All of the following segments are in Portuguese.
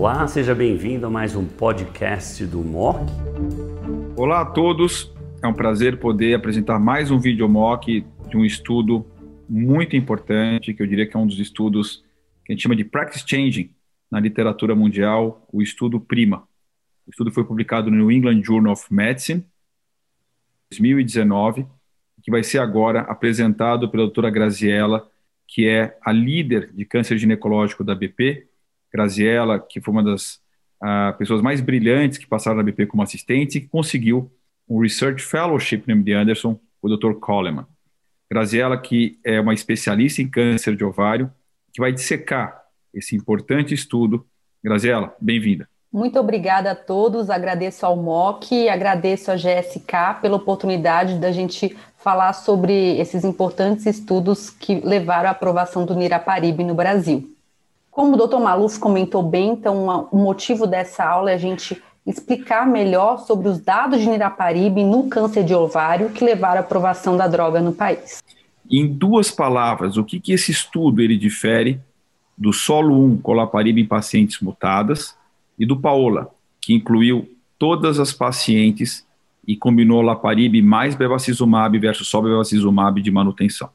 Olá, seja bem-vindo a mais um podcast do MOC. Olá a todos, é um prazer poder apresentar mais um vídeo MOC de um estudo muito importante, que eu diria que é um dos estudos que a gente chama de Practice Changing na literatura mundial, o estudo PRIMA. O estudo foi publicado no New England Journal of Medicine, 2019, que vai ser agora apresentado pela doutora Graziella, que é a líder de câncer ginecológico da BP. Graziella, que foi uma das uh, pessoas mais brilhantes que passaram na BP como assistente e que conseguiu um Research Fellowship no MD Anderson, o Dr. Coleman. Graziella, que é uma especialista em câncer de ovário, que vai dissecar esse importante estudo. Graziella, bem-vinda. Muito obrigada a todos, agradeço ao MOC, agradeço a GSK pela oportunidade da gente falar sobre esses importantes estudos que levaram à aprovação do Niraparib no Brasil. Como o Dr. Maluf comentou bem, então o motivo dessa aula é a gente explicar melhor sobre os dados de Niraparib no câncer de ovário que levaram à aprovação da droga no país. Em duas palavras, o que, que esse estudo ele difere do solo 1 colaparib em pacientes mutadas e do Paola, que incluiu todas as pacientes e combinou laparib mais bevacizumab versus só bevacizumab de manutenção.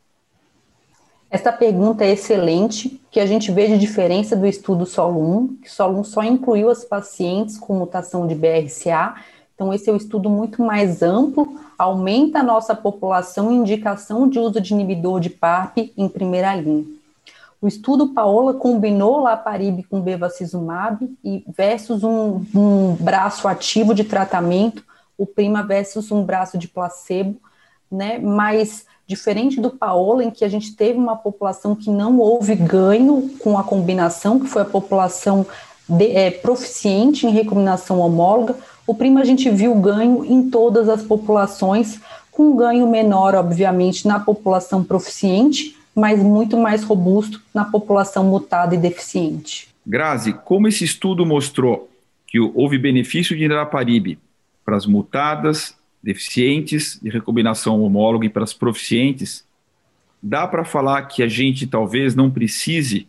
Essa pergunta é excelente, que a gente vê de diferença do estudo solo 1, que solo 1 só incluiu as pacientes com mutação de BRCA, então esse é um estudo muito mais amplo, aumenta a nossa população e indicação de uso de inibidor de PARP em primeira linha. O estudo Paola combinou laparib com bevacizumab e versus um, um braço ativo de tratamento, o prima versus um braço de placebo, né? Mas diferente do Paola, em que a gente teve uma população que não houve ganho com a combinação, que foi a população de, é, proficiente em recombinação homóloga, o prima a gente viu ganho em todas as populações, com ganho menor, obviamente, na população proficiente, mas muito mais robusto na população mutada e deficiente. Grazi, como esse estudo mostrou que houve benefício de niraparib para as mutadas, deficientes de recombinação homóloga e para as proficientes, dá para falar que a gente talvez não precise,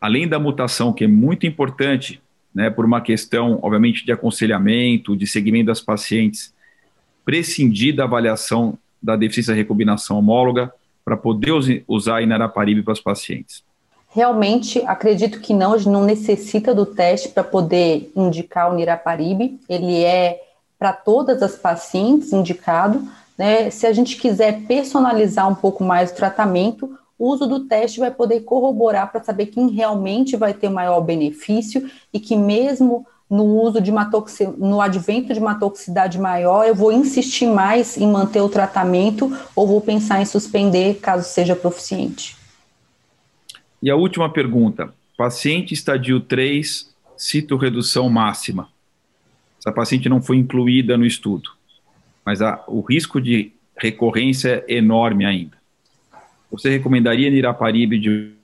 além da mutação, que é muito importante, né, por uma questão, obviamente, de aconselhamento, de segmento das pacientes, prescindir da avaliação da deficiência de recombinação homóloga para poder usar inaraparib para os pacientes? Realmente, acredito que não, a gente não necessita do teste para poder indicar o niraparib, ele é para todas as pacientes indicado, né? Se a gente quiser personalizar um pouco mais o tratamento, o uso do teste vai poder corroborar para saber quem realmente vai ter maior benefício e que mesmo no uso de uma toxi... no advento de uma toxicidade maior, eu vou insistir mais em manter o tratamento ou vou pensar em suspender caso seja proficiente. E a última pergunta: paciente estadio 3, citorredução máxima. Essa paciente não foi incluída no estudo, mas a, o risco de recorrência é enorme ainda. Você recomendaria niraparib de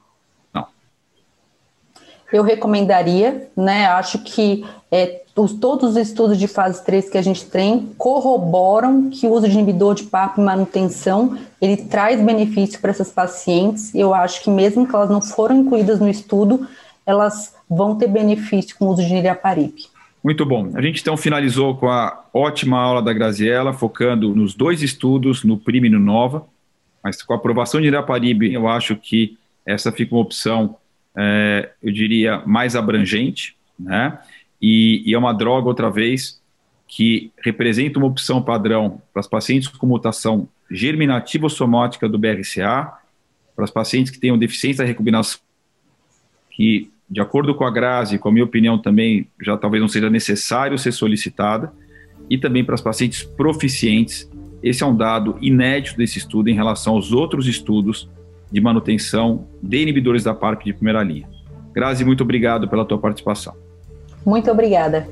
eu recomendaria, né? Acho que é, os, todos os estudos de fase 3 que a gente tem corroboram que o uso de inibidor de PAP manutenção ele traz benefício para essas pacientes. Eu acho que mesmo que elas não foram incluídas no estudo, elas vão ter benefício com o uso de niraparib. Muito bom. A gente então finalizou com a ótima aula da Graziella, focando nos dois estudos, no PRIM e no NOVA, mas com a aprovação de niraparib, eu acho que essa fica uma opção é, eu diria, mais abrangente, né? E, e, é uma droga, outra vez, que representa uma opção padrão para as pacientes com mutação germinativa somática do BRCA, para as pacientes que tenham deficiência da recombinação, que, de acordo com a Grazi, com a minha opinião também, já talvez não seja necessário ser solicitada, e também para as pacientes proficientes. Esse é um dado inédito desse estudo em relação aos outros estudos de manutenção de inibidores da PARP de primeira linha. Grazi, muito obrigado pela tua participação. Muito obrigada.